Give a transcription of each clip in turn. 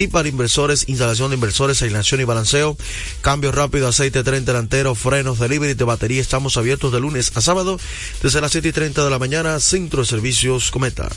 y para inversores, instalación de inversores, alineación y balanceo, cambio rápido, aceite, tren delantero, frenos, delivery de batería. Estamos abiertos de lunes a sábado desde las 7 y 30 de la mañana, Centro de Servicios Cometa.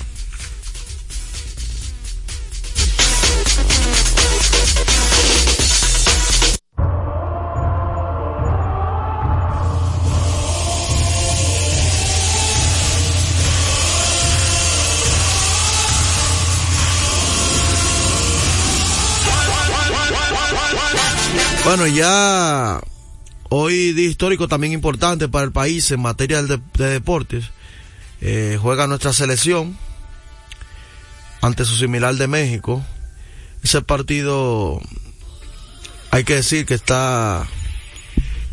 Bueno, ya hoy día histórico también importante para el país en materia de, de deportes. Eh, juega nuestra selección ante su similar de México. Ese partido hay que decir que está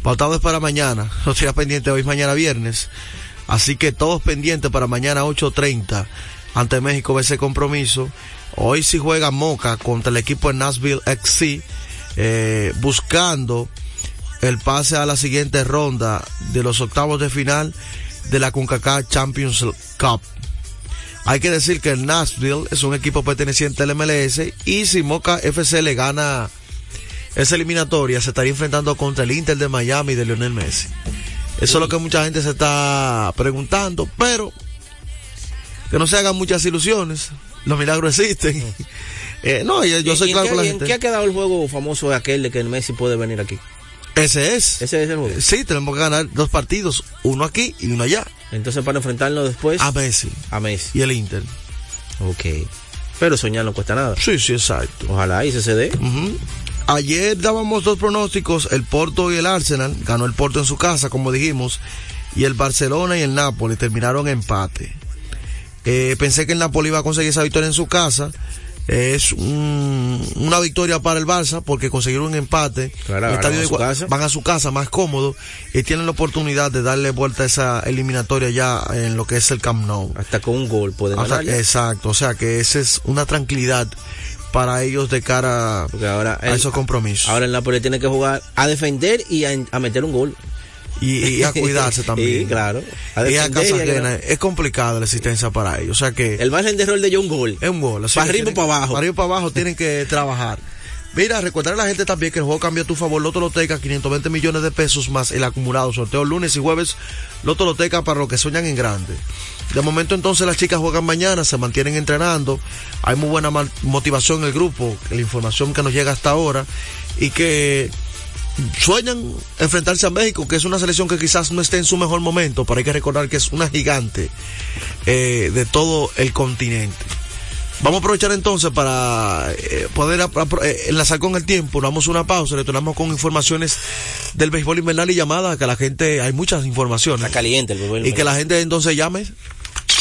pautado es para mañana. No sea pendiente hoy, mañana viernes. Así que todos pendientes para mañana 8.30 ante México ese compromiso. Hoy sí juega Moca contra el equipo de Nashville XC eh, buscando el pase a la siguiente ronda de los octavos de final de la CONCACAF Champions Cup. Hay que decir que el Nashville es un equipo perteneciente al MLS y si Moca FC le gana esa eliminatoria se estaría enfrentando contra el Inter de Miami de Lionel Messi. Eso es lo que mucha gente se está preguntando, pero que no se hagan muchas ilusiones. Los milagros existen. Eh, no, yo, soy claro con la gente. ¿En qué ha quedado el juego famoso de aquel de que el Messi puede venir aquí? Ese es. Ese es el juego. Sí, tenemos que ganar dos partidos, uno aquí y uno allá. Entonces para enfrentarnos después a Messi. A Messi. Y el Inter. Ok. Pero soñar no cuesta nada. Sí, sí, exacto. Ojalá y se dé. Ayer dábamos dos pronósticos, el Porto y el Arsenal. Ganó el Porto en su casa, como dijimos. Y el Barcelona y el Napoli terminaron empate. Eh, pensé que el Napoli iba a conseguir esa victoria en su casa es una victoria para el Barça porque consiguieron un empate. van, a su casa. van a su casa más cómodo y tienen la oportunidad de darle vuelta a esa eliminatoria ya en lo que es el Camp Nou. Hasta con un gol pueden. Exacto, o sea que esa es una tranquilidad para ellos de cara ahora a esos compromisos. Ahora el Napoli tiene que jugar a defender y a meter un gol y, a cuidarse también. Sí, claro. y a Es complicada la existencia para ellos. O sea que. El margen de error de un gol. Es un gol. para arriba y para abajo. Para arriba y para abajo tienen que trabajar. Mira, recordar a la gente también que el juego cambia a tu favor. Loto Loteca, 520 millones de pesos más el acumulado. Sorteo lunes y jueves. Loto Loteca para los que sueñan en grande. De momento entonces las chicas juegan mañana, se mantienen entrenando. Hay muy buena motivación en el grupo, la información que nos llega hasta ahora. Y que sueñan enfrentarse a México, que es una selección que quizás no esté en su mejor momento, pero hay que recordar que es una gigante eh, de todo el continente. Vamos a aprovechar entonces para eh, poder eh, enlazar con el tiempo, damos una pausa, retornamos con informaciones del béisbol invernal y llamada, que la gente, hay muchas informaciones. Está caliente el béisbol Y que la gente entonces llame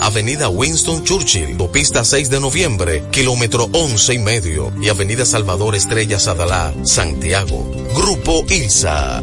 Avenida Winston Churchill, Pista 6 de noviembre, kilómetro 11 y medio, y Avenida Salvador Estrella Sadalá, Santiago. Grupo ILSA.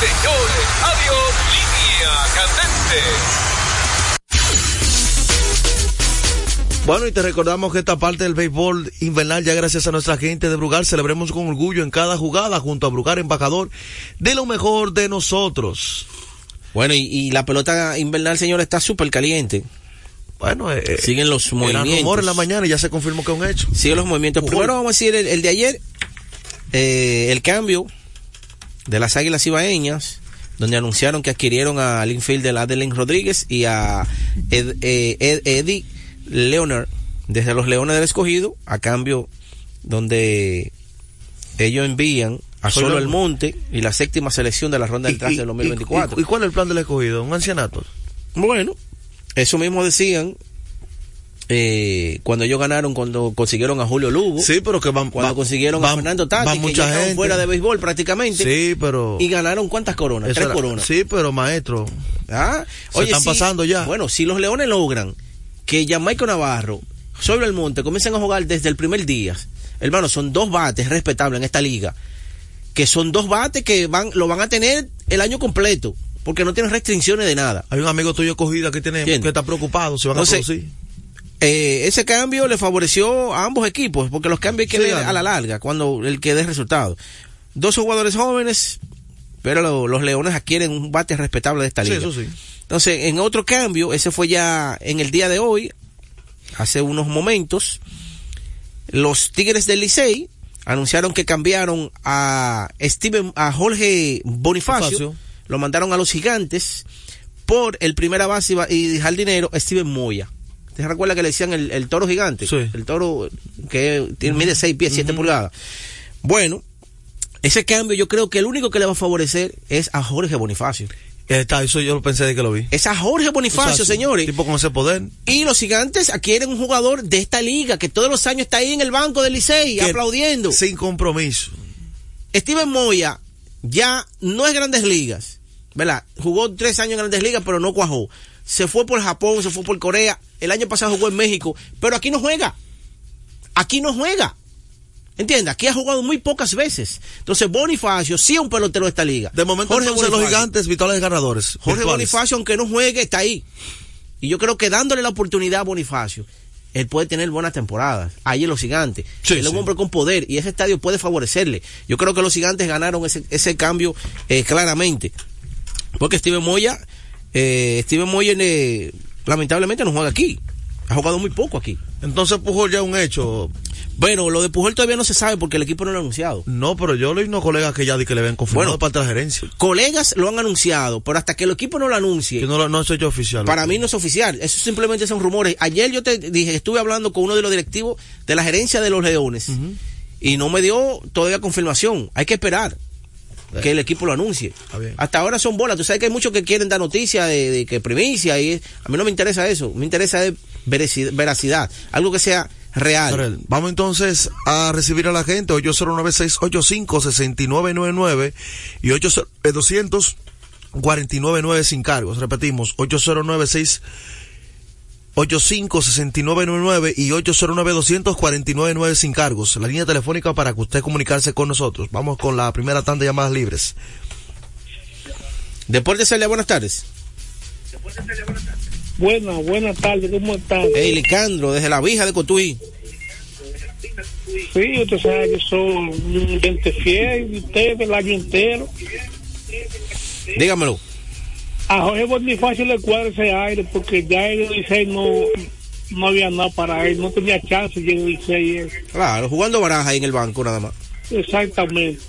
Señores. Adiós. Línea candente. Bueno, y te recordamos que esta parte del béisbol invernal, ya gracias a nuestra gente de Brugal, celebremos con orgullo en cada jugada junto a Brugal, embajador de lo mejor de nosotros. Bueno, y, y la pelota invernal, señor, está súper caliente. Bueno, eh, siguen los movimientos. rumores en la mañana y ya se confirmó que es un hecho. Siguen los movimientos. Primero vamos a decir el, el de ayer, eh, el cambio de las Águilas Ibaeñas, donde anunciaron que adquirieron al infielder Adeline Rodríguez y a Ed- eh, Ed- Eddie Leonard desde los Leones del Escogido, a cambio donde ellos envían a Solo lo- el Monte y la séptima selección de la ronda del traste del 2024. y- y cuál es el plan del escogido? ¿Un ancianato? Bueno, eso mismo decían eh, cuando ellos ganaron, cuando consiguieron a Julio Lugo. Sí, pero que van, Cuando va- consiguieron va- a Fernando Tati, va que mucha gente. fuera de béisbol prácticamente. Sí, pero... Y ganaron cuántas coronas? Tres era- coronas. Sí, pero maestro, Ah, Se están pasando ya. Bueno, si los Leones logran que Jamaico Navarro, sobre el monte, comiencen a jugar desde el primer día, hermano, son dos bates respetables en esta liga. Que son dos bates que van, lo van a tener el año completo. Porque no tienen restricciones de nada. hay un amigo tuyo escogido que tiene que está preocupado, se van Entonces, a producir. Eh, ese cambio le favoreció a ambos equipos, porque los cambios hay que Sí, ver a la larga, cuando el que dé resultado. Dos jugadores jóvenes, pero lo- los Leones adquieren un bate respetable de esta Sí, liga. eso sí. Entonces, en otro cambio, ese fue ya en el día de hoy, hace unos momentos, los Tigres del Licey anunciaron que cambiaron a Steven, a Jorge Bonifacio, Bonifacio. lo mandaron a los Gigantes por el primera base y ba- y jardinero Steven Moya. ¿Te recuerda que le decían el, el toro gigante? Sí. El toro que tiene, mide 6 pies, 7 pulgadas. Bueno, ese cambio yo creo que el único que le va a favorecer es a Jorge Bonifacio. Está, eso yo lo pensé de que lo vi. Es a Jorge Bonifacio, O sea, señores. Tipo con ese poder. Y los gigantes adquieren un jugador de esta liga que todos los años está ahí en el banco del Licey aplaudiendo. Sin compromiso. Steven Moya ya no es grandes ligas, ¿verdad? Jugó tres años en grandes ligas, pero no cuajó. Se fue por Japón, se fue por Corea. El año pasado jugó en México, pero aquí no juega. Aquí no juega. ¿Entiendes? Aquí ha jugado muy pocas veces. Entonces Bonifacio sí es un pelotero de esta liga. De momento Jorge entonces los gigantes, vitales ganadores. Jorge virtuales. Bonifacio, aunque no juegue, está ahí. Y yo creo que dándole la oportunidad a Bonifacio, él puede tener buenas temporadas. Ahí en los gigantes. Sí, él es sí. un hombre con poder y ese estadio puede favorecerle. Yo creo que los gigantes ganaron ese, ese cambio eh, claramente. Porque Steven Moya, eh, Steven Moya eh, lamentablemente no juega aquí. Ha jugado muy poco aquí. Entonces Pujol ya es un hecho. Bueno, lo de Pujol todavía no se sabe porque el equipo no lo ha anunciado. No, pero yo leí unos colegas que ya di que le habían confirmado Bueno. de la gerencia. Colegas lo han anunciado, pero hasta que el equipo no lo anuncie, Que no, lo- no soy yo oficial. Para mí no es oficial, eso simplemente son rumores. Ayer yo te dije, estuve hablando con uno de los directivos de la gerencia de los Leones y no me dio todavía confirmación. Hay que esperar que el equipo lo anuncie. Hasta ahora son bolas. Tú sabes que hay muchos que quieren dar noticia de, de que primicia y a mí no me interesa eso. Me interesa es veraci- veracidad, algo que sea real. Vamos entonces a recibir a la gente 809-685-6999 y 809-200-499 sin cargos. Repetimos, 809-6 85-6999 y 809-200-499 sin cargos. La línea telefónica para que usted comunicarse con nosotros. Vamos con la primera tanda de llamadas libres. Deportes Celia, buenas tardes. Buenas, buenas tardes, ¿cómo están? Hey, Licandro, desde la Vija de Cotuí. Sí, usted sabe que son un gente fiel, y usted el año entero. Dígamelo. A Jorge Bonifacio le cuadra ese aire porque ya en el Licey no, no había nada para él, no tenía chance de Licey. él. Claro, jugando baraja ahí en el banco nada más. Exactamente.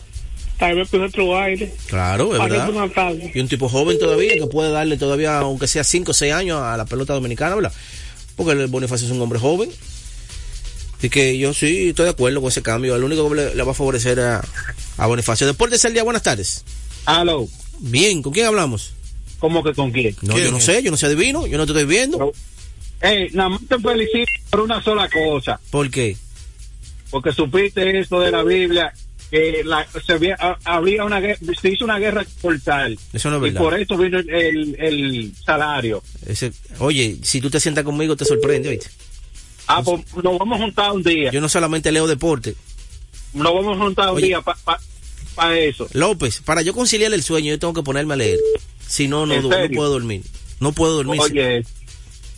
Tal vez con otro aire. Claro, es Para verdad. Y un tipo joven todavía que puede darle todavía, aunque sea 5 o 6 años a la pelota dominicana, ¿verdad? Porque el Bonifacio es un hombre joven. Así que yo sí estoy de acuerdo con ese cambio. El único que le, le va a favorecer a, a Bonifacio. Deportes el día, buenas tardes. Aló, Bien, ¿con quién hablamos? ¿Cómo que con quién? No, ¿Quién yo no sé, yo no sé adivino, yo no te estoy viendo. Nada más te felicito por una sola cosa, ¿Por qué? porque supiste esto de la Biblia, que la, se había, ha- había una se hizo una guerra portal. Eso no es Y verdad. por eso vino el, el, el salario. Ese, oye, si tú te sientas conmigo te sorprende, ¿oíste? Ah, pues nos vamos a juntar un día. Yo no solamente leo deporte, nos vamos a juntar un Oye. día para eso. López, para yo conciliar el sueño, yo tengo que ponerme a leer. Si no, no, ¿En du- no puedo dormir. No puedo dormir. Oye,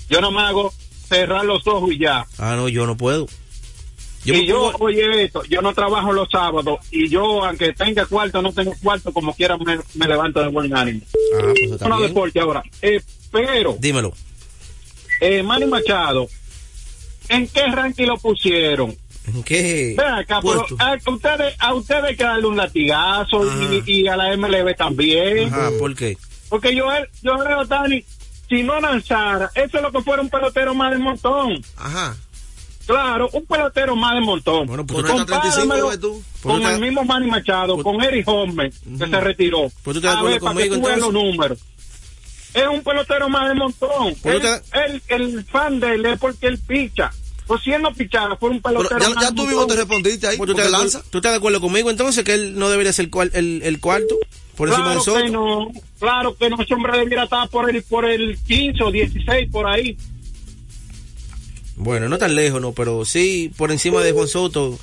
yo no me hago cerrar los ojos y ya. Ah, no, yo no puedo. Yo y yo, pongo- oye esto, yo no trabajo los sábados y yo, aunque tenga cuarto, no tengo cuarto, como quiera me, me levanto de buen ánimo. Ah, pues No deporte ahora. Eh, pero, Dímelo. eh, Manny Machado, ¿en qué ranking lo pusieron? ¿En qué? Acá, pero a ustedes, a ustedes hay que darle un latigazo y, y a la MLB también. Ajá, ¿por qué? Porque yo, yo veo, Dani, si no lanzara, eso es lo que fuera un pelotero más de montón. Ajá. Claro, un pelotero más de montón. Bueno, pues tú estás 35, Compáramelo ves tú. Pues con tú el mismo Manny Machado, con Eric Homer, que se retiró. Pues tú estás de a acuerdo ver, para que conmigo, tú veas los entonces. números. Es un pelotero más de montón. Pues Él- el fan de él es porque él picha. Pues si él no pichara, fue un pelotero Pero ya, más ya tú mismo te respondiste ahí. Pues ¿Tú, de lanza. tú estás de acuerdo conmigo entonces que él no debería ser el, el cuarto por encima Claro de Soto? que no, claro que no, ese hombre debiera estar por el, por el 15 o 16, por ahí. Bueno, no tan lejos, no, pero sí por encima de Juan Soto.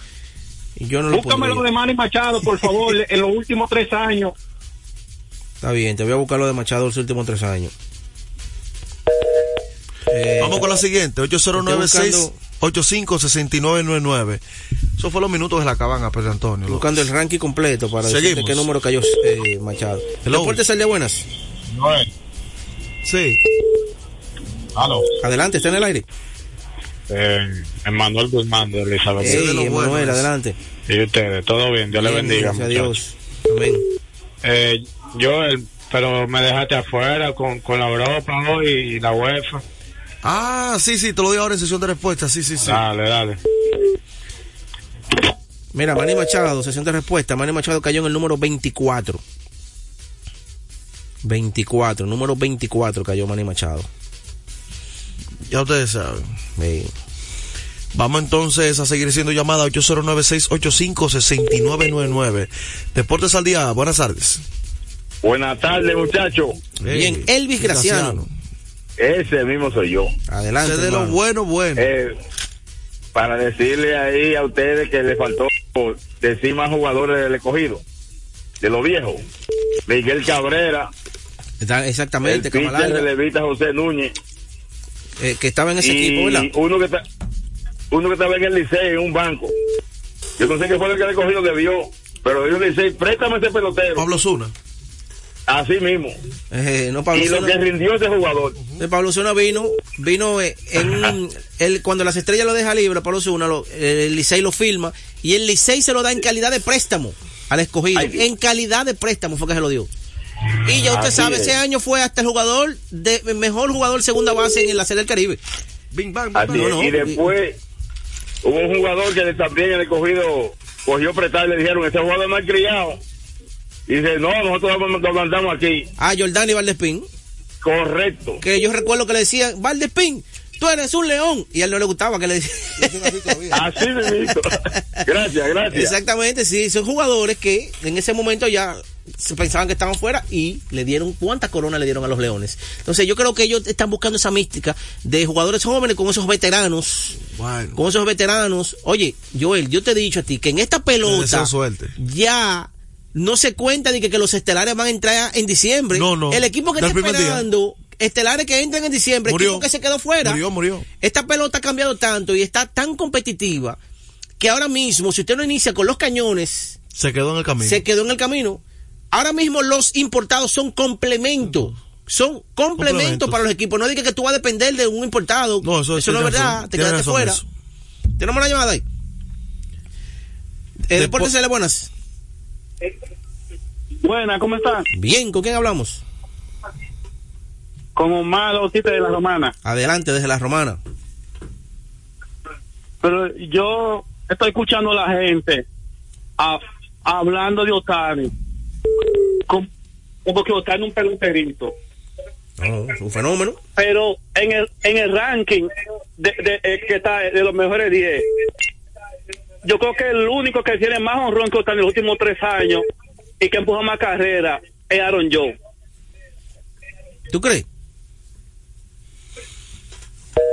Yo no lo Búscame lo pondría. de Manny Machado, por favor, en los últimos tres años. Está bien, te voy a buscar lo de Machado los últimos tres años. Eh, Vamos con la siguiente, 8096-856999. Eso fue los minutos de la cabana, Pedro Antonio. buscando el ranking completo para decirte qué número cayó eh, Machado. Deportes al día buenas. Sí. Aló. Adelante, está en el aire. Eh, Emanuel Guzmán de Elizabeth. Ey, de es. adelante. Y ustedes, todo bien, Dios le Bien, bendiga. Gracias a. Dios. Amén. Eh, yo, el- pero me dejaste afuera con, con la Europa hoy y la UEFA. Ah, sí, sí, te lo digo ahora en sesión de respuesta. Sí, sí, sí. Dale, dale. Mira, Manny Machado, sesión de respuesta. Manny Machado cayó en el número 24. 24, número 24 cayó Manny Machado. Ya ustedes saben. Sí. Vamos entonces a seguir siendo llamada 809-685-6999. Deportes al día, buenas tardes. Buenas tardes, muchachos. Bien, Elvis Graciano. Ese mismo soy yo. Adelante. Ese de lo bueno, bueno. Eh, para decirle ahí a ustedes que le faltó decir más jugadores del escogido, de los viejos. Miguel Cabrera, Está- Exactamente, el Camalarga, relevista José Núñez. eh, que estaba en ese y equipo, ¿verdad? uno que está uno que estaba en el liceo en un banco. Yo no sé qué fue lo que el escogido debió, pero dijo el liceo, préstame ese pelotero. Pablo Zuna. Así mismo. Eh, no, Pablo y lo que rindió ese jugador. Eh, Pablo Zuna vino, vino eh, en el, cuando las estrellas lo deja libre, Pablo Zuna, lo- el Licey lo firma y el Licey se lo da en calidad de préstamo al escogido. Ay, en calidad de préstamo fue que se lo dio. Y ya usted Así sabe, es. ese año fue hasta el jugador de mejor jugador segunda base en la Serie del Caribe. Bing, bang, bing, Así bang. es. no, y después hubo un jugador que también el escogido cogió prestar y le dijeron, ese jugador no ha criado. Y dice, no, nosotros lo mandamos aquí. A Jordani Valdespín, Correcto. que yo recuerdo que le decían, Valdespín, tú eres un león. Y a él no le gustaba que le decían. Así mismo. Gracias, gracias. Exactamente, sí, son jugadores que en ese momento ya se pensaban que estaban fuera y le dieron cuántas coronas le dieron a los Leones. Entonces yo creo que ellos están buscando esa mística de jugadores jóvenes con esos veteranos, Bueno, con esos veteranos. Oye, Joel, yo te he dicho a ti que en esta te pelota ya no se cuenta de que, que los estelares van a entrar en diciembre. No, no. El equipo que está día. esperando estelares que entran en diciembre, Murió. equipo que se quedó fuera. Murió, murió. Esta pelota ha cambiado tanto y está tan competitiva que ahora mismo, si usted no inicia con los cañones, Se quedó en el camino. se quedó en el camino. Ahora mismo los importados son complementos. Son complementos para los equipos. No diga que tú vas a depender de un importado. No, eso, no es verdad. razón, Te quedaste fuera. eso. Tenemos una llamada ahí. Eh, Depo- Deportes de buenas. Buena, ¿cómo estás? Bien, ¿con quién hablamos? Con Omar Otite de la Romana. Adelante, desde la romana. Pero yo estoy escuchando a la gente a- hablando de Otani. Como, como que Otani es un peloterito. Es un fenómeno. Pero en el, en el ranking de, de- eh, que está de los mejores 10, yo creo que el único que tiene más honrón que Otani en los últimos tres años y que empuja más carrera es Aaron Joe. ¿Tú crees?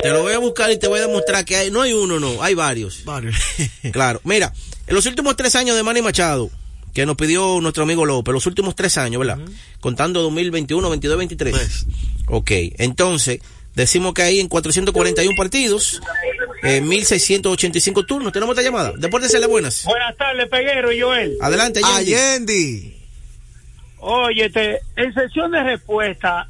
Te lo voy a buscar y te voy a demostrar que hay, no hay uno, no, hay varios. Varios. Claro, mira, en los últimos tres años de Manny Machado, que nos pidió nuestro amigo López, los últimos tres años, ¿verdad? Contando 2021, 22, 23. Pues. Ok, entonces, decimos que hay en 441 partidos, eh, 1685 turnos. Tenemos esta llamada. Deportes de buenas. Buenas tardes, Peguero y Joel. Adelante, Yendi. Allende. Oye, te, en sesión de respuesta,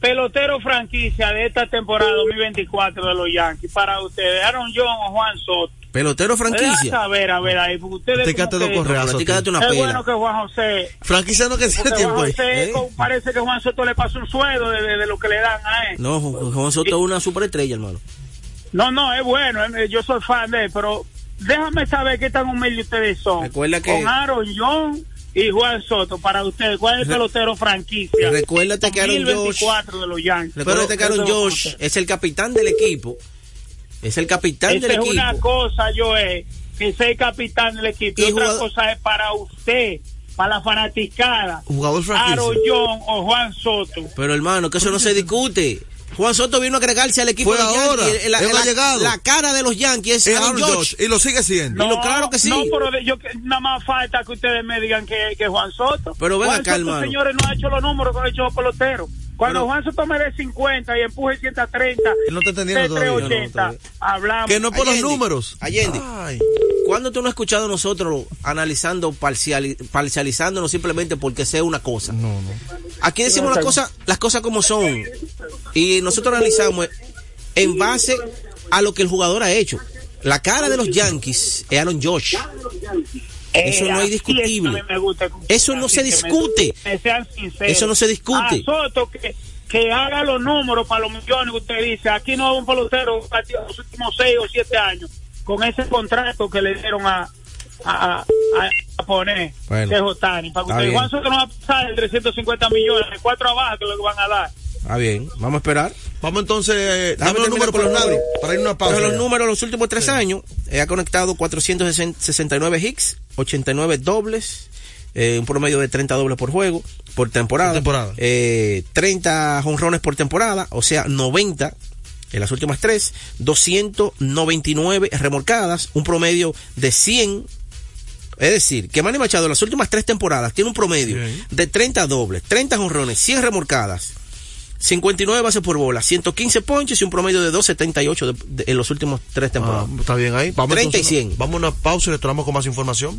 pelotero franquicia de esta temporada 2024 de los Yankees para ustedes, Aaron John o Juan Soto. Pelotero franquicia. A ver, a ver, ahí, porque ustedes. Te correazos, ti quédate una Es pela. bueno que Juan José. Franquicia no que tiene tiempo Juan ahí. José ¿eh? parece que Juan Soto le pasa un sueldo de, de- de lo que le dan a él. No, Ju- Juan Soto es una superestrella, hermano. No, no, es bueno, eh, yo soy fan de él, pero déjame saber qué tan humildes ustedes son. Recuerda que- Con Aaron John y Juan Soto, para ustedes, ¿cuál es el pelotero franquicia? Recuérdate que Aaron Josh- 2024 de los Yankees. Recuerda que Aaron Josh es el capitán del equipo. Es el capitán Esa del es equipo. una cosa, yo es que sea el capitán del equipo. Y, Y otra cosa es para usted, para la fanaticada. Jugador. Aaron John o Juan Soto. Pero hermano, que eso no se discute. Juan Soto vino a agregarse al equipo Fue de ahora. Yankees. La, Él no ha la- llegado. la cara de los Yankees es Es Aaron y lo sigue siendo. Y lo claro que sí. No, pero yo que- nada más falta que ustedes me digan que, que Juan Soto. Pero ven Juan acá, Soto, hermano. señores, no ha hecho los números que ha hecho los peloteros. Cuando Pero- Juan Soto me dé 50 y empuje 130, Él no está entendiendo todavía. 380, No, hablamos. Que no por los números. Allende. Ay. ¿Cuándo tú no has escuchado nosotros analizando, parciali- parcializándonos simplemente porque sea una cosa? No, no. Aquí decimos las cosas, las cosas como son. Y nosotros analizamos en base a lo que el jugador ha hecho. La cara de los Yankees es Aaron Josh. Eso no es discutible. me gusta Eso no se me- discute. me. Eso no se discute. A Soto que, que haga los números para los millones que usted dice. Aquí no hay un pelotero los últimos seis o siete años con ese contrato que le dieron a, a, a, a poner Bueno. de Jotani. Para que usted. Juan Soto no va a pasar de 350 millones, de cuatro abajo que le van a dar. Ah, bien. Vamos a esperar. Vamos entonces, eh, dame los números por los lados. Para ir a una pausa. Pero los números los últimos tres años, eh, ha conectado 469 hits, 89 dobles, eh, un promedio de 30 dobles por juego, por temporada. Por temporada. Eh, 30 jonrones por temporada, o sea, 90 en las últimas tres, 299 remolcadas, un promedio de 100. Es decir, que Manny Machado en las últimas tres temporadas tiene un promedio Bien. de 30 dobles, 30 jonrones, 100 remolcadas, 59 bases por bola, 115 ponches y un promedio de 278 de- de- en los últimos tres Ah, temporadas. está bien ahí. Vamos 30 y entonces, 100. Vamos a una pausa y retornamos con más información.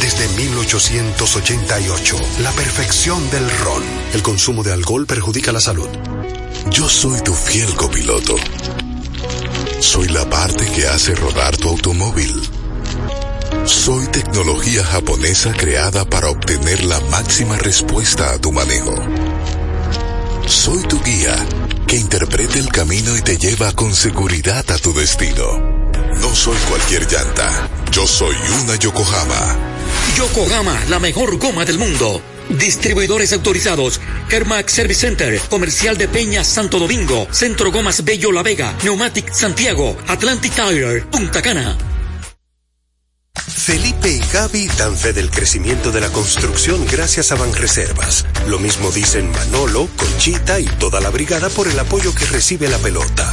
desde 1888, la perfección del ron. El consumo de alcohol perjudica la salud. Yo soy tu fiel copiloto. Soy la parte que hace rodar tu automóvil. Soy tecnología japonesa creada para obtener la máxima respuesta a tu manejo. Soy tu guía que interpreta el camino y te lleva con seguridad a tu destino. No soy cualquier llanta. Yo soy una Yokohama. Yokohama, la mejor goma del mundo. Distribuidores autorizados. Kermax Service Center, Comercial de Peña Santo Domingo, Centro Gomas Bello La Vega, Neumatic Santiago, Atlantic Tire, Punta Cana. Felipe y Gaby dan fe del crecimiento de la construcción gracias a Banreservas. Lo mismo dicen Manolo, Conchita y toda la brigada por el apoyo que recibe la pelota.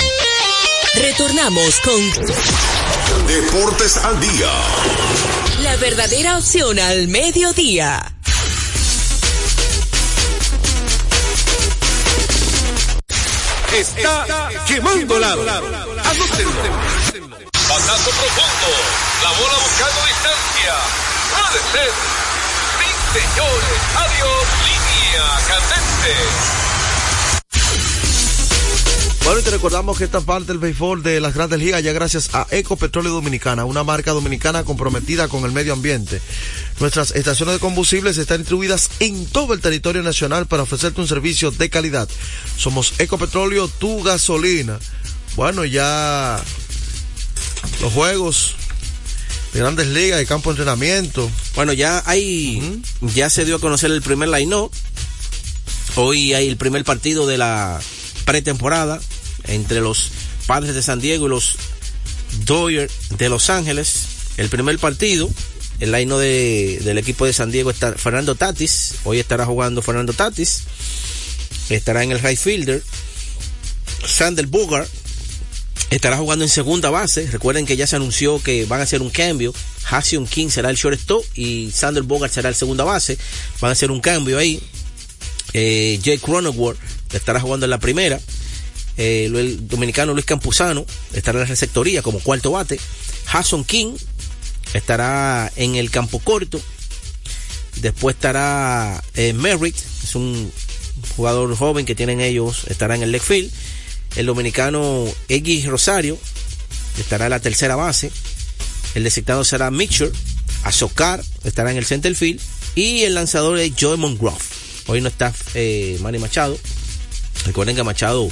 Retornamos con Deportes al día. la verdadera opción al mediodía. está quemando lado. Anótenlo. Batazo profundo. La bola buscando distancia. Puede ser. Sí, señores. Adiós. Línea candente. Bueno, y te recordamos que esta parte del béisbol de las grandes ligas ya gracias a Ecopetróleo Dominicana, una marca dominicana comprometida con el medio ambiente. Nuestras estaciones de combustibles están distribuidas en todo el territorio nacional para ofrecerte un servicio de calidad. Somos Ecopetróleo, tu gasolina. Bueno, ya los juegos de grandes ligas, de campo de entrenamiento. Bueno, ya hay, ya se dio a conocer el primer line Hoy hay el primer partido de la pretemporada entre los padres de San Diego y los Dodgers de Los Ángeles. El primer partido, el line de, del equipo de San Diego está Fernando Tatis. Hoy estará jugando Fernando Tatis. Estará en el right fielder. Sander Bogart estará jugando en segunda base. Recuerden que ya se anunció que van a hacer un cambio. Hassion King será el shortstop y Sander Bogart será el segunda base. Van a hacer un cambio ahí. Eh, Jake Cronenworth estará jugando en la primera. Eh, el dominicano Luis Campuzano estará en la receptoría como cuarto bate. Hasson King estará en el campo corto. Después estará eh, Merritt, es un jugador joven que tienen ellos, estará en el left field. El dominicano Eggy Rosario estará en la tercera base. El designado será Mitchell. Azocar estará en el center field. Y el lanzador es Joe Mongroff. Hoy no está eh, Manny Machado. Recuerden que Machado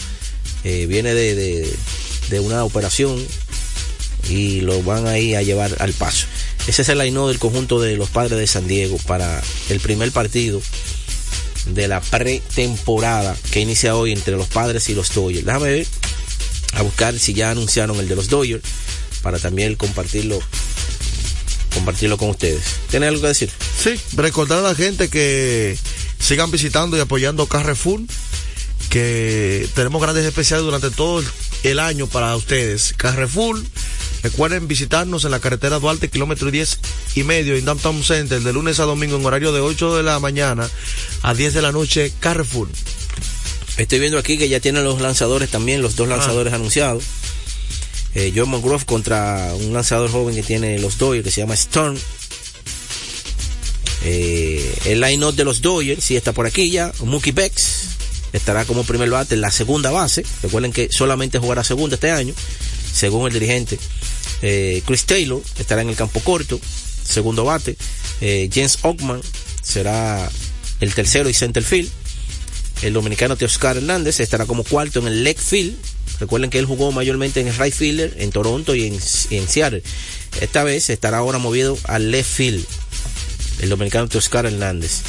eh, viene de, de, una operación y lo van ahí a llevar al paso. Ese es el line del conjunto de los padres de San Diego para el primer partido de la pretemporada que inicia hoy entre los padres y los Dodgers. Déjame ver, a buscar si ya anunciaron el de los Dodgers para también compartirlo compartirlo con ustedes. ¿Tiene algo que decir? Sí, recordar a la gente que sigan visitando y apoyando Carrefour que tenemos grandes especiales durante todo el año para ustedes. Carrefour, recuerden visitarnos en la carretera Duarte, kilómetro 10 y medio, en Downtown Center, de lunes a domingo en horario de 8 de la mañana a 10 de la noche, Carrefour. Estoy viendo aquí que ya tienen los lanzadores también, los dos lanzadores ah. anunciados. Eh, John McGruff contra un lanzador joven que tiene los Dodgers que se llama Storm. Eh, el line-up de los Dodgers, sí está por aquí ya. Mookie Becks, estará como primer bate en la segunda base. Recuerden que solamente jugará segunda este año, según el dirigente. Eh, Chris Taylor estará en el campo corto, segundo bate. Eh, James Ockman será el tercero y center field. El dominicano Teoscar Hernández estará como cuarto en el left field. Recuerden que él jugó mayormente en el right fielder en Toronto y en, Seattle. Esta vez estará ahora movido al left field. El dominicano Teoscar Hernández.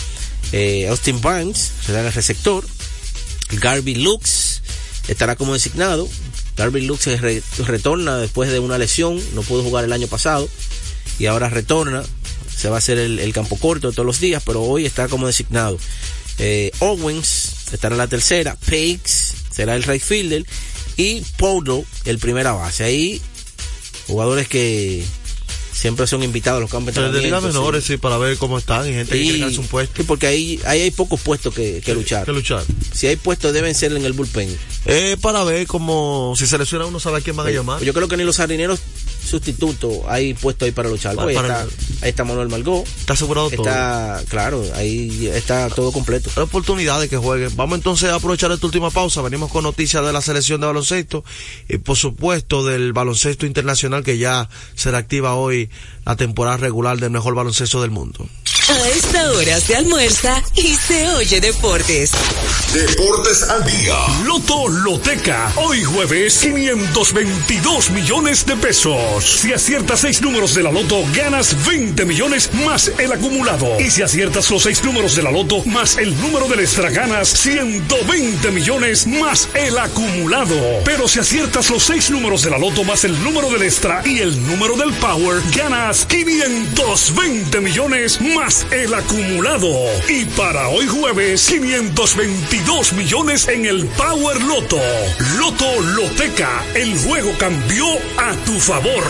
Eh, Austin Barnes será el receptor. Garby Lux estará como designado. Garby Lux re, retorna después de una lesión, no pudo jugar el año pasado y ahora retorna. Se va a hacer el, campo corto todos los días, pero hoy está como designado. Eh, Owens estará la tercera. Pakes será el right fielder. Y Podo el primera base. Ahí jugadores que siempre son invitados a los campos de ligas menores, sí. sí. para ver cómo están y gente y, que quiere un puesto. Sí, porque ahí, ahí hay pocos puestos que, que luchar. Que luchar. Si hay puestos deben ser en el bullpen. Eh, para ver cómo, si selecciona uno sabe a quién van a llamar. Yo creo que ni los jardineros sustitutos hay puestos ahí para luchar. Para, para está, ahí está Manuel Margot. Está asegurado está, todo. Está, claro, ahí está todo completo. Hay oportunidades que jueguen. Vamos entonces a aprovechar esta última pausa. Venimos con noticias de la selección de baloncesto y por supuesto del baloncesto internacional que ya será activa hoy la temporada regular del mejor baloncesto del mundo. A esta hora se almuerza y se oye deportes. Deportes al día. Loto Loteca. Hoy jueves, 522 millones de pesos. Si aciertas seis números de la Loto, ganas 20 millones más el acumulado. Y si aciertas los seis números de la Loto más el número del extra, ganas 120 millones más el acumulado. Pero si aciertas los seis números de la Loto más el número del extra y el número del Power, ganas 520 millones más el acumulado. Y para hoy jueves, 522 millones en el Power Loto. Loto Loteca, el juego cambió a tu favor.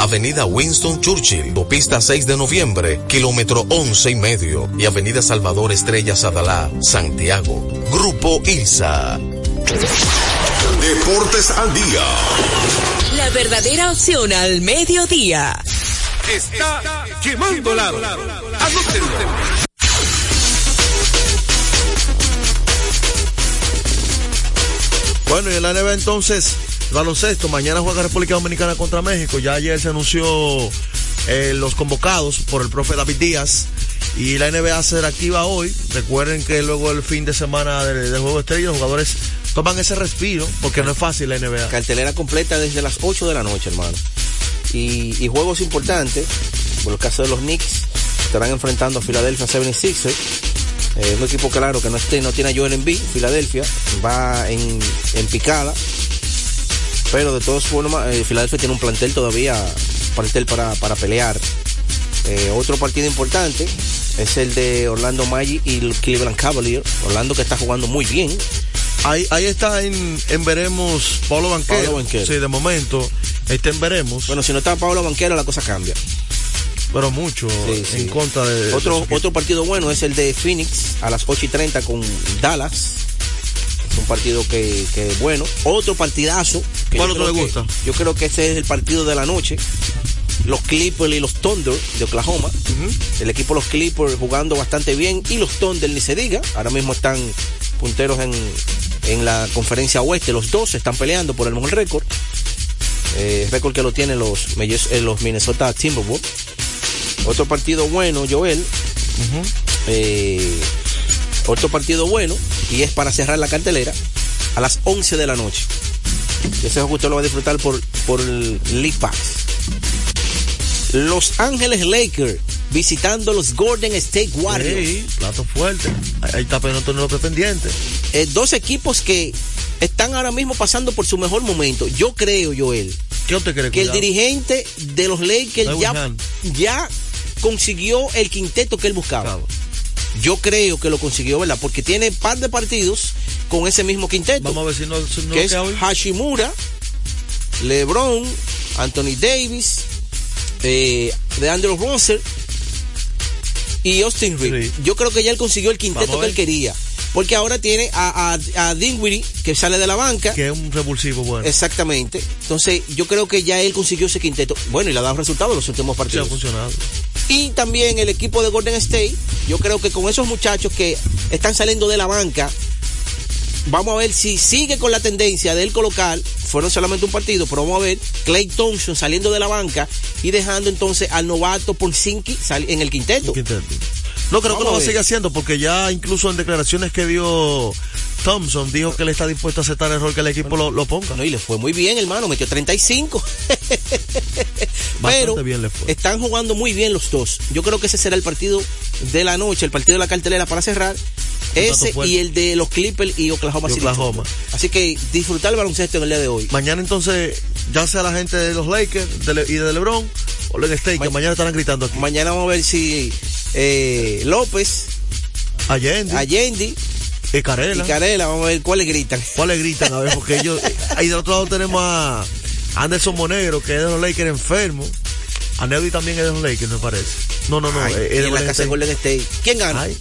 Avenida Winston Churchill, Pista 6 de noviembre, kilómetro 11 y medio y Avenida Salvador Estrella Sadalá, Santiago. Grupo ILSA. Deportes al día. La verdadera opción al mediodía. Está quemando lado. Anótenlo. Bueno, y en la NBA entonces, baloncesto, mañana juega República Dominicana contra México. Ya ayer se anunció eh, los convocados por el profe David Díaz. Y la NBA será activa hoy. Recuerden que luego el fin de semana del, del Juego Estrella, los jugadores toman ese respiro, porque no es fácil la NBA. Cartelera completa desde las 8 de la noche, hermano. Y, y juegos importantes, por el caso de los Knicks, estarán enfrentando a Philadelphia 76ers. Eh, un equipo claro que no, esté, no tiene a Joel Embiid, Filadelfia, va en, en picada. Pero de todas formas, eh, Filadelfia tiene un plantel todavía, plantel para, para pelear. Eh, otro partido importante es el de Orlando Magic y el Cleveland Cavaliers. Orlando que está jugando muy bien. Ahí, ahí está en, en veremos Pablo Banquero. Pablo Banchero. Sí, de momento está en veremos. Bueno, si no está Pablo Banquero, la cosa cambia. Pero mucho Sí, sí. en contra de. Otro, otro partido bueno es el de Phoenix a las 8 y 30 con Dallas. Es un partido que, que bueno. Otro partidazo. que ¿Cuál otro le que- gusta? yo creo que ese es el partido de la noche. Los Clippers y los Thunder de Oklahoma. El equipo de los Clippers jugando bastante bien. Y los Thunder ni se diga. Ahora mismo están punteros en, en la conferencia oeste. Los dos están peleando por el mejor récord. Eh, récord que lo tienen los, eh, los Minnesota Timberwolves. Otro partido bueno, Joel. Eh, otro partido bueno. Y es para cerrar la cartelera a las 11 de la noche. Y ese juego usted lo va a disfrutar por, por el League Pass. Los Ángeles Lakers visitando los Golden State Warriors. Sí, plato fuerte. Ahí está Penotón López pendiente. Eh, dos equipos que están ahora mismo pasando por su mejor momento. Yo creo, Joel, ¿Qué usted cree? que el dirigente de los Lakers ya, ya consiguió el quinteto que él buscaba. Yo creo que lo consiguió, ¿verdad? Porque tiene par de partidos con ese mismo quinteto. Vamos a ver si no, si no que es hoy. Hashimura, LeBron, Anthony Davis, eh, de Andrew Russell y Austin Reeves. Yo creo que ya él consiguió el quinteto que él quería. Porque ahora tiene a, a, que sale de la banca. Que es un revulsivo bueno. Exactamente. Entonces, yo creo que ya él consiguió ese quinteto. Bueno, y le ha dado resultados en los últimos Sí, ha partidos. funcionado. Y también el equipo de Golden State, yo creo que con esos muchachos que están saliendo de la banca, vamos a ver si sigue con la tendencia de él colocar, fueron solamente un partido, pero vamos a ver Clay Thompson saliendo de la banca y dejando entonces al novato Porzinki sal- en el quinteto. No creo que lo va a seguir haciendo porque ya incluso en declaraciones que dio Thompson dijo que él está dispuesto a aceptar el rol que el equipo lo, lo ponga. No, y le fue muy bien, hermano, metió 35. Pero bien le fue. están jugando muy bien los dos. Yo creo que ese será el partido de la noche, el partido de la cartelera para cerrar. Ese y el de los Clippers y Oklahoma City. Oklahoma. Así que disfrutar el baloncesto en el día de hoy. Mañana entonces, ya sea la gente de los Lakers de y de LeBron o los State, que mañana estarán gritando aquí. Mañana vamos a ver si eh, López, Allende, Allende y Carela. y Carela, vamos a ver cuáles gritan. ¿Cuáles gritan? A ver, porque ellos. Ahí del otro lado tenemos a Anderson Monegro, que es de los Lakers enfermo. A Neudi también es de los Lakers, me parece. No, no, no. Ay, es- es de en la casa de. Golden State. ¿Quién gana? Ay.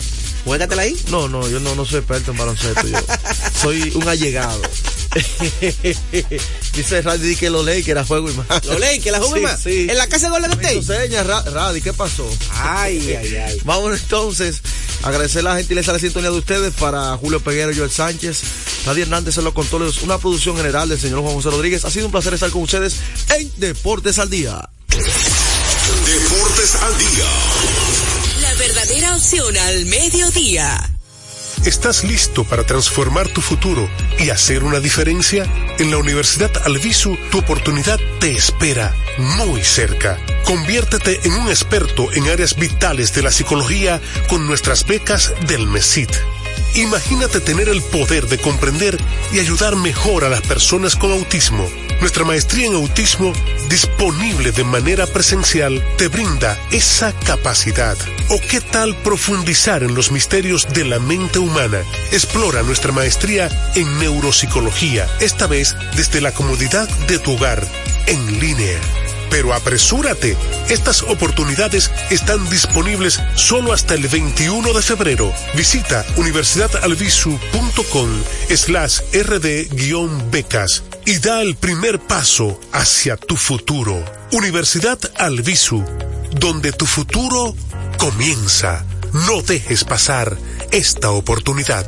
Juégatela ahí. No, no, yo no, no soy experto en baloncesto. Yo soy un allegado. Dice Randy que los Lakers era juego y más. Los Lakers, la juego y más. sí. En la casa de Golden State. señas, ¿qué pasó? Ay, ay, ay. Vamos entonces a agradecer la gentileza de la sintonía de ustedes para Julio Peguero, Joel Sánchez, Nadie Hernández en los controles, una producción general del señor Juan José Rodríguez. Ha sido un placer estar con ustedes en Deportes al Día. Deportes al día. La verdadera opción al mediodía. ¿Estás listo para transformar tu futuro y hacer una diferencia? En la Universidad Alvisu, tu oportunidad te espera muy cerca. Conviértete en un experto en áreas vitales de la psicología con nuestras becas del MESIT. Imagínate tener el poder de comprender y ayudar mejor a las personas con autismo. Nuestra maestría en autismo, disponible de manera presencial, te brinda esa capacidad. ¿O qué tal profundizar en los misterios de la mente humana? Explora nuestra maestría en neuropsicología, esta vez desde la comodidad de tu hogar, en línea. Pero apresúrate, estas oportunidades están disponibles solo hasta el 21 de febrero. Visita universidadalvisu.com slash rd-becas y da el primer paso hacia tu futuro. Universidad Alvisu, donde tu futuro comienza. No dejes pasar esta oportunidad.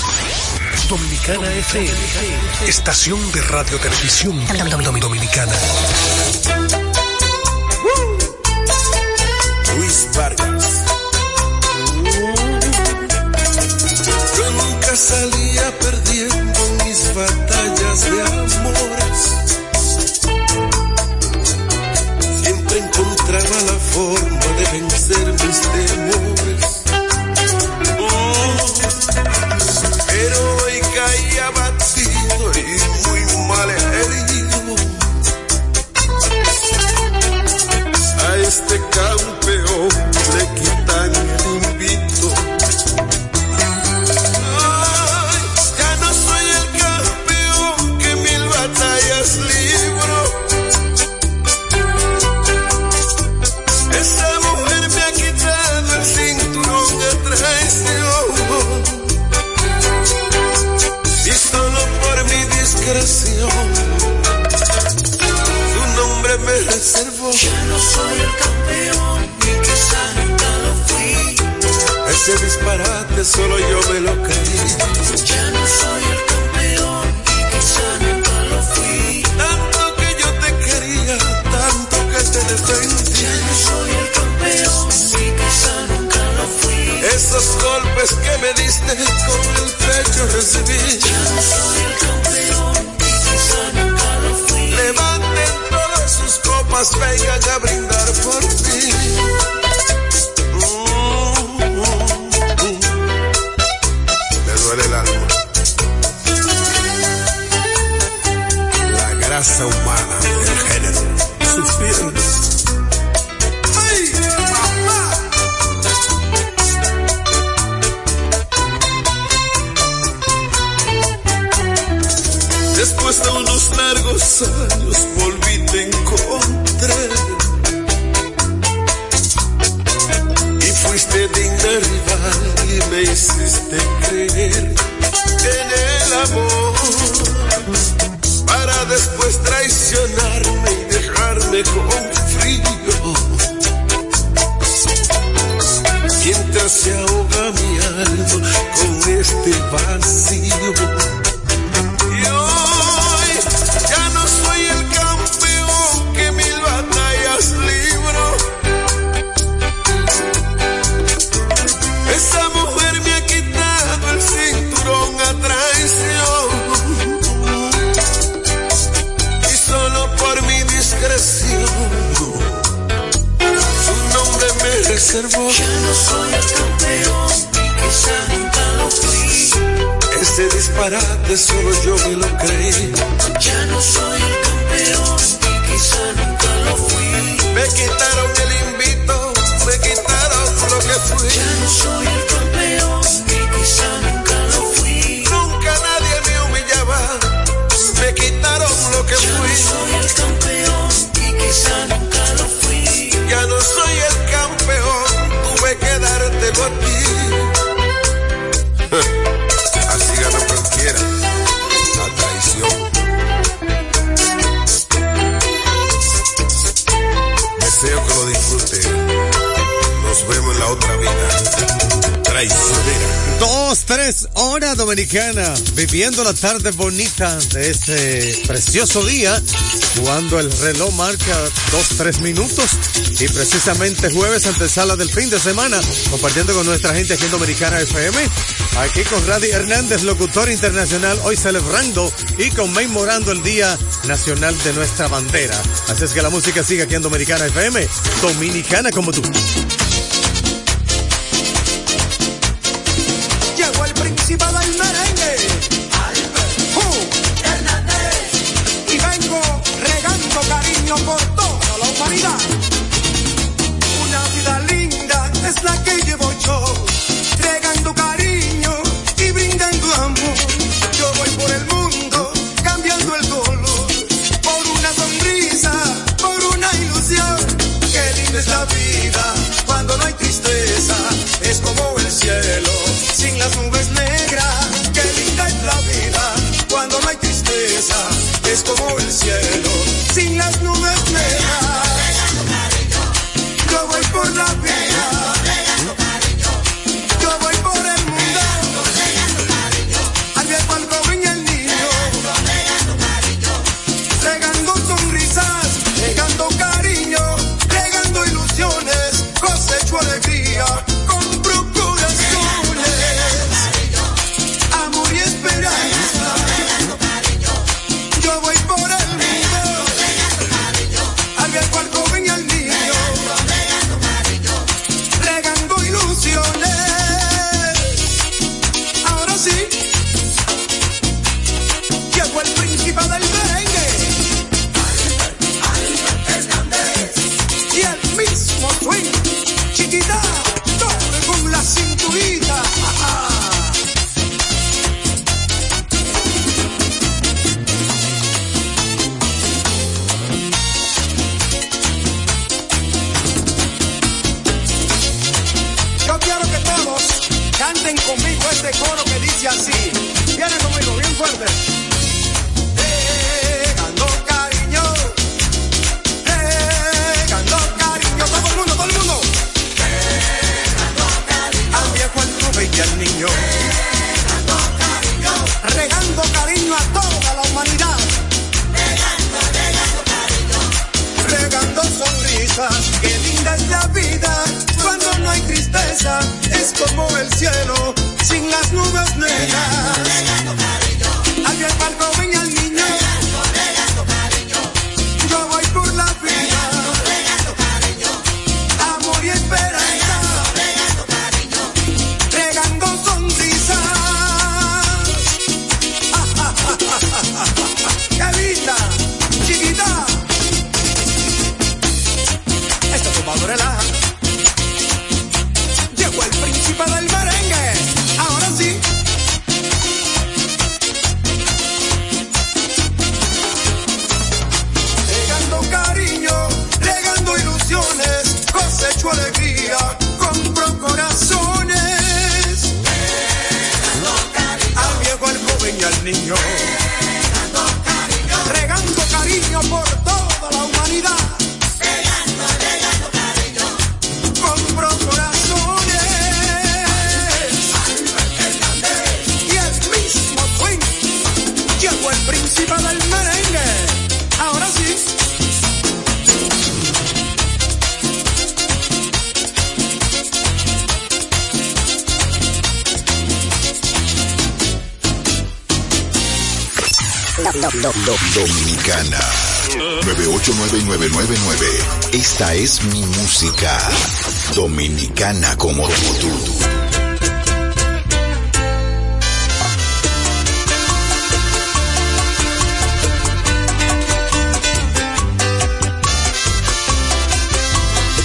Dominicana FM, estación de radio televisión dominicana. Luis Vargas. Yo nunca salía perdiendo mis batallas de amores. Solo yo me lo creí. Dos, tres, horas dominicana, viviendo la tarde bonita de este precioso día, cuando el reloj marca dos, tres minutos y precisamente jueves antesala del fin de semana, compartiendo con nuestra gente aquí en Dominicana FM, aquí con Radi Hernández, locutor internacional, hoy celebrando y conmemorando el Día Nacional de nuestra bandera. Así es que la música sigue aquí en Dominicana FM, dominicana como tú. es como el cielo. Dominicana. 989999. Esta es mi música. Dominicana como tú.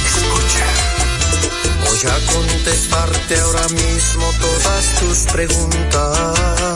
Escucha. Voy a contestarte ahora mismo todas tus preguntas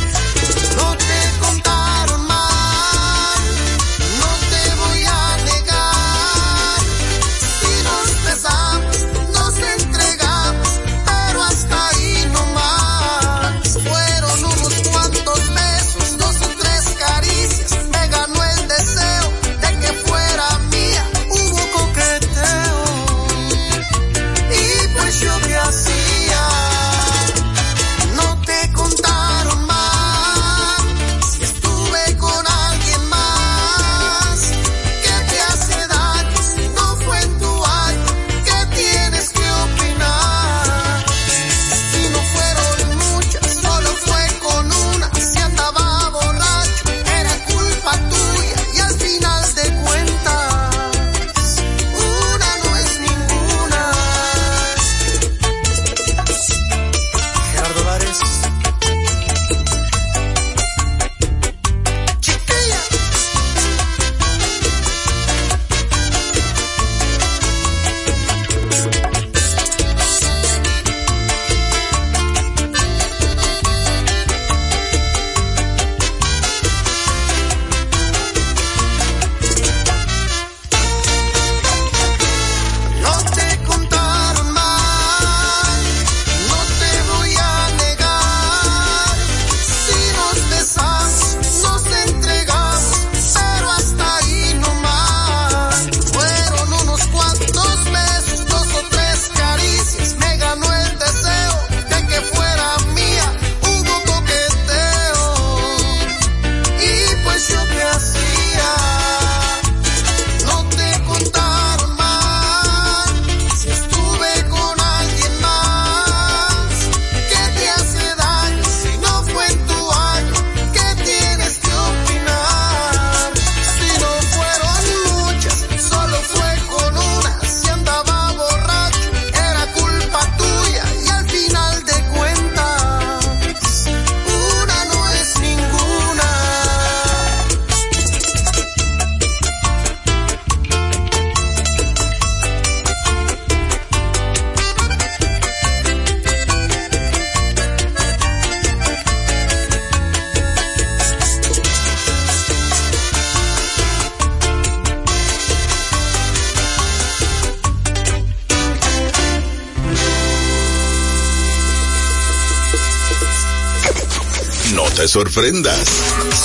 prendas.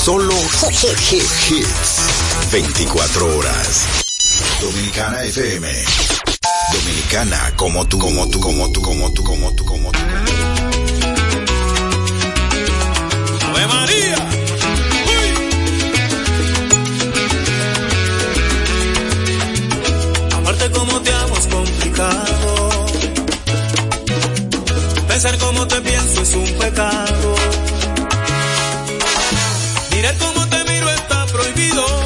Solo hits. 24 horas. Dominicana FM. Dominicana como tú, como tú, como tú, como tú, como tú, como tú. Ave María. Amarte como te amo es complicado. Pensar como te pienso es un pecado Mirar cómo te miro está prohibido.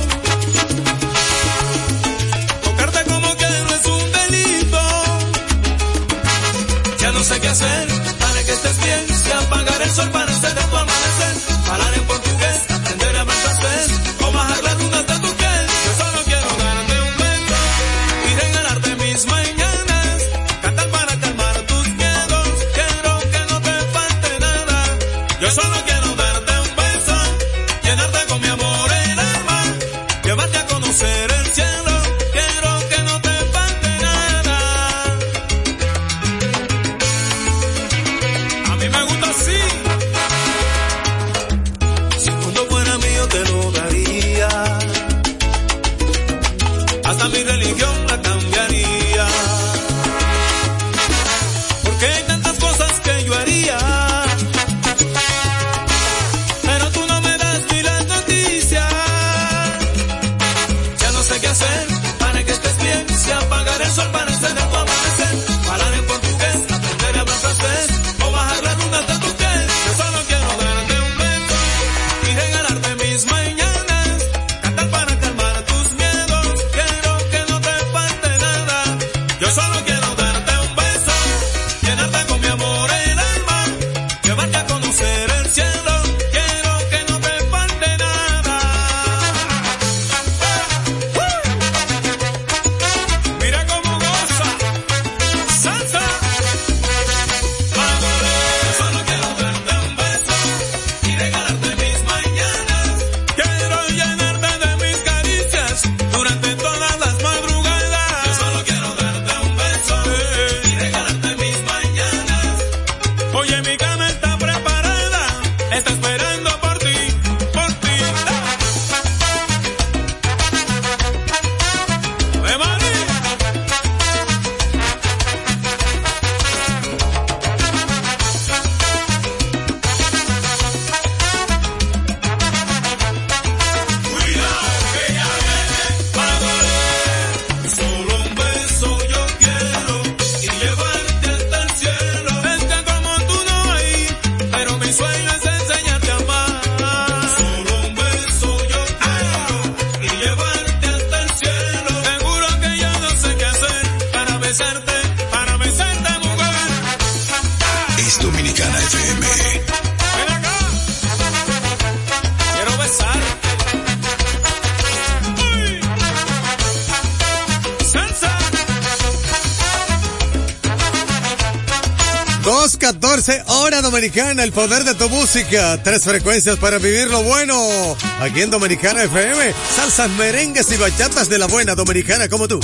Dominicana, el poder de tu música. Tres frecuencias para vivir lo bueno. Aquí en Dominicana FM, salsas, merengues y bachatas de la buena dominicana como tú.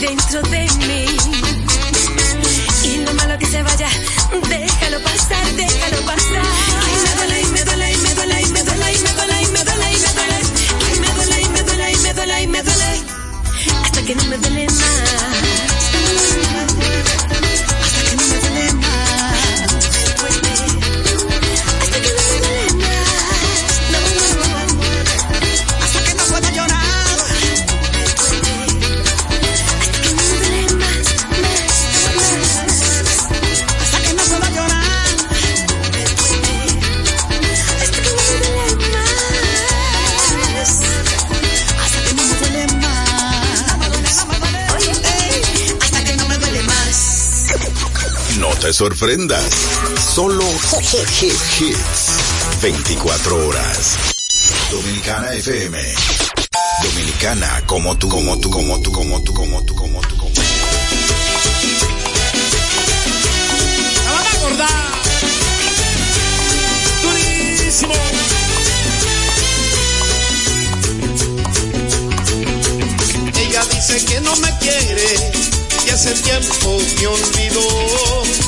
dentro de mí. Y lo malo que se vaya, déjalo pasar, déjalo pasar. Sorprendas. Solo hits. 24 horas. Dominicana FM. Dominicana como tú, como tú, como tú, como tú, como tú, como tú, como tú. La. Ella dice que no me quiere, que hace tiempo me olvidó.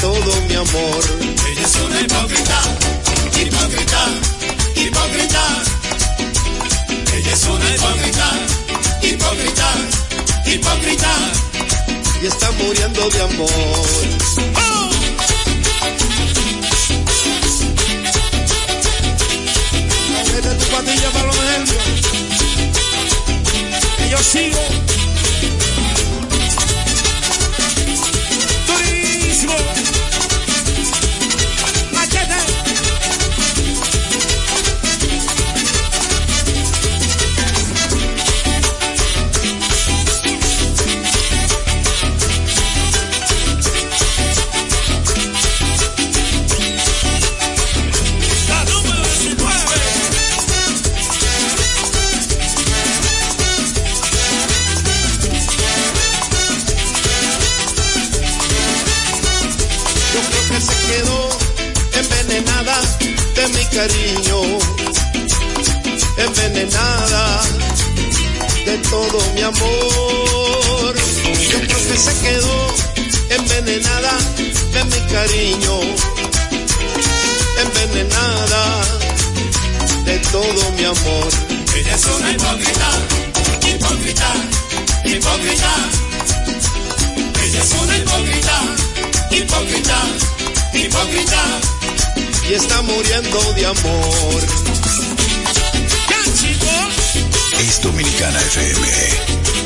todo mi amor. Ella es una hipócrita, hipócrita, hipócrita. Ella es una hipócrita, hipócrita, hipócrita. Y está muriendo de amor. Vete tu patilla para los nervios. Que yo sigo. Envenenada de todo mi amor. Creo que se quedó envenenada de mi cariño, envenenada de todo mi amor. Ella es una hipócrita, hipócrita, hipócrita. Ella es una hipócrita, hipócrita, hipócrita. Y está muriendo de amor. Es Dominicana FM.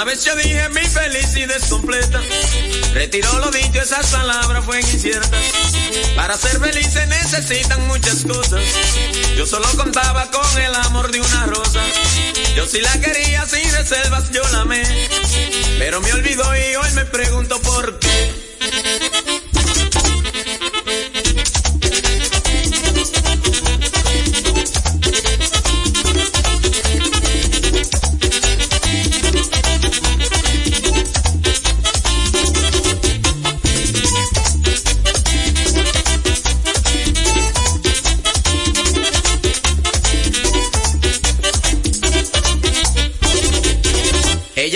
Una vez yo dije mi felicidad es completa. Retiró lo dicho, esas palabras fueron inciertas. Para ser feliz se necesitan muchas cosas. Yo solo contaba con el amor de una rosa. Yo sí la quería sin reservas, yo la amé. Pero me olvidó y hoy me pregunto por qué.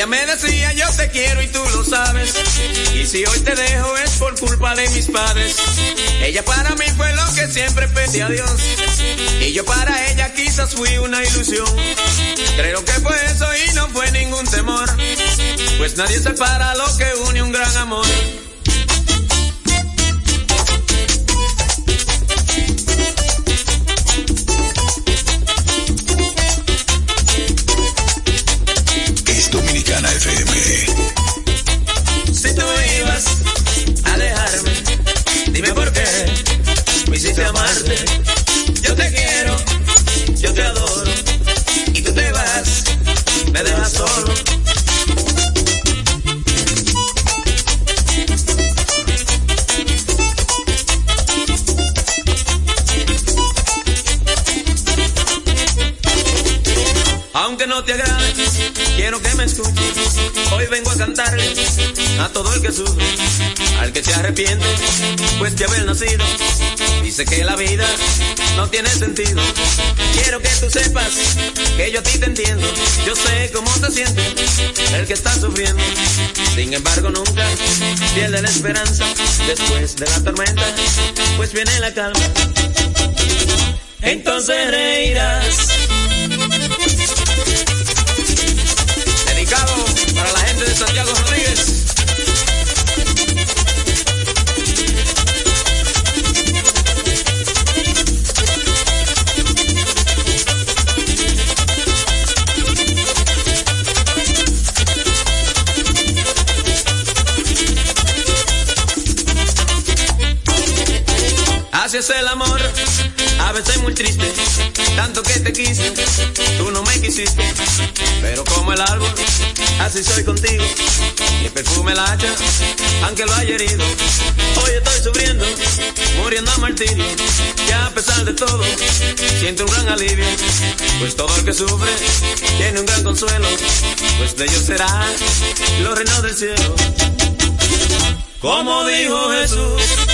Ella me decía yo te quiero y tú lo sabes. Y si hoy te dejo es por culpa de mis padres. Ella para mí fue lo que siempre pedí a Dios. Y yo para ella quizás fui una ilusión. Creo que fue eso y no fue ningún temor. Pues nadie separa lo que une un gran amor. it. A todo el que sufre, al que se arrepiente, pues de haber nacido. Dice que la vida no tiene sentido. Quiero que tú sepas que yo a ti te entiendo. Yo sé cómo te sientes, el que está sufriendo. Sin embargo, nunca pierde la esperanza. Después de la tormenta, pues viene la calma. Entonces reirás. Dedicado para la gente de Santiago pero como el árbol, así soy contigo, mi perfume la hacha, aunque lo haya herido, hoy estoy sufriendo, muriendo a martirio, y a pesar de todo, siento un gran alivio, pues todo el que sufre tiene un gran consuelo, pues de ellos será los reinos del cielo. Como dijo Jesús.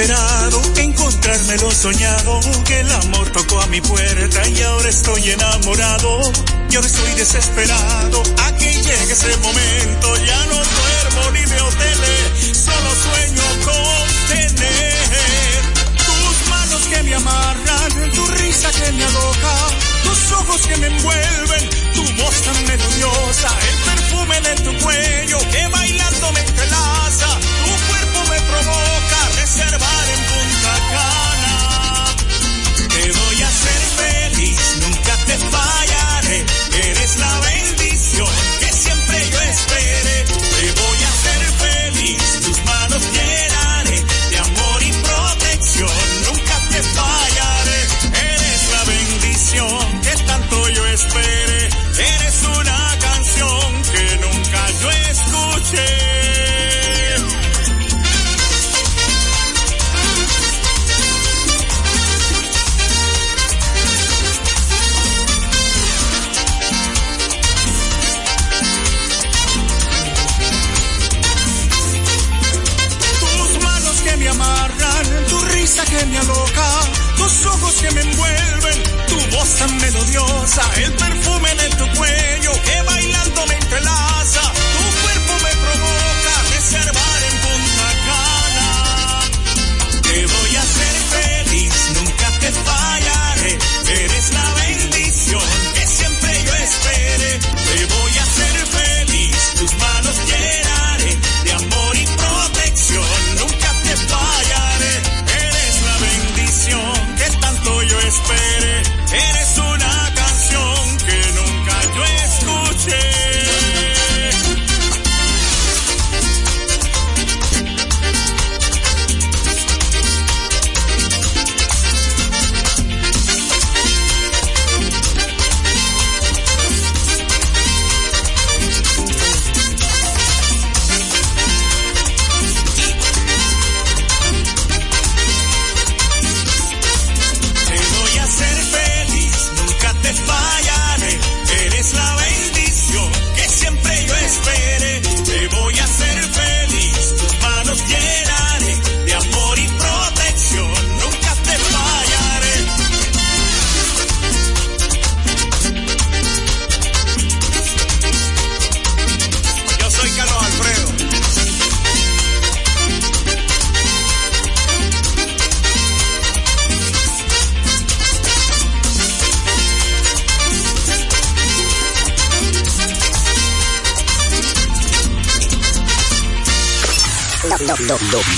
Esperado encontrarme lo soñado, que el amor tocó a mi puerta y ahora estoy enamorado. Y ahora estoy desesperado a que llegue ese momento. Ya no duermo ni veo tele, solo sueño con tener tus manos que me amarran, tu risa que me aloja,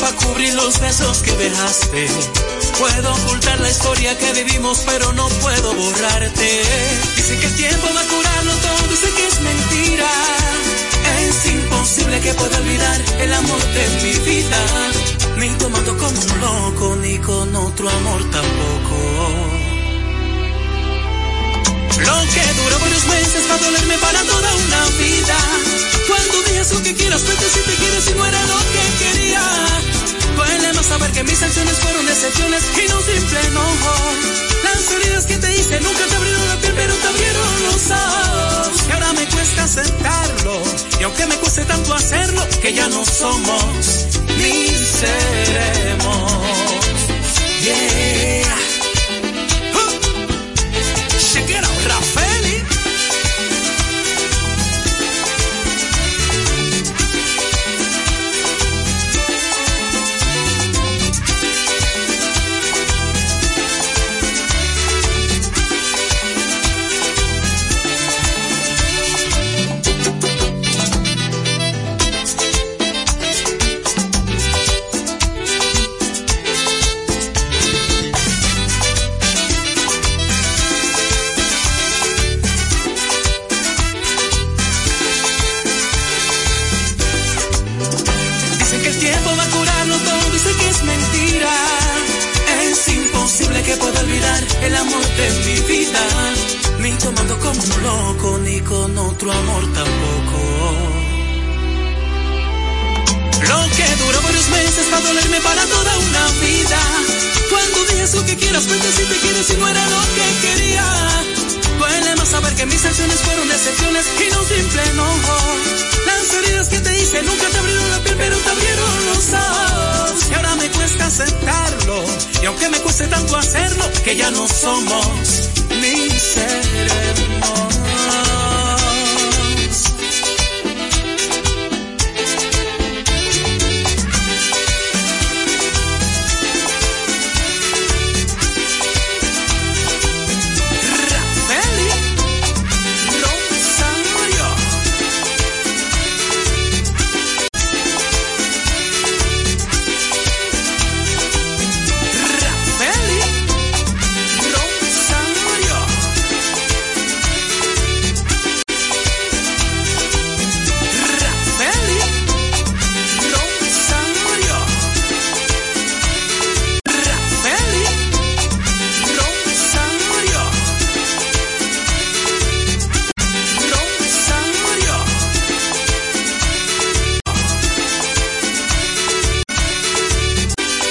Para cubrir los besos que dejaste. Puedo ocultar la historia que vivimos, pero no puedo borrarte. Dicen que el tiempo va a curarlo todo, dicen que es mentira. Es imposible que pueda olvidar el amor de mi vida. Ni tomando como un loco, ni con otro amor tampoco. Lo que duró varios meses va a dolerme para toda una vida. Cuando digas lo que quieras, vete si te quieres y no era lo que quería. Duele más saber que mis acciones fueron decepciones y no simple enojo. Las heridas que te hice nunca te abrieron la piel, pero te abrieron los ojos. Y ahora me cuesta aceptarlo. Y aunque me cueste tanto hacerlo, que ya no somos ni seremos. Yeah. Check it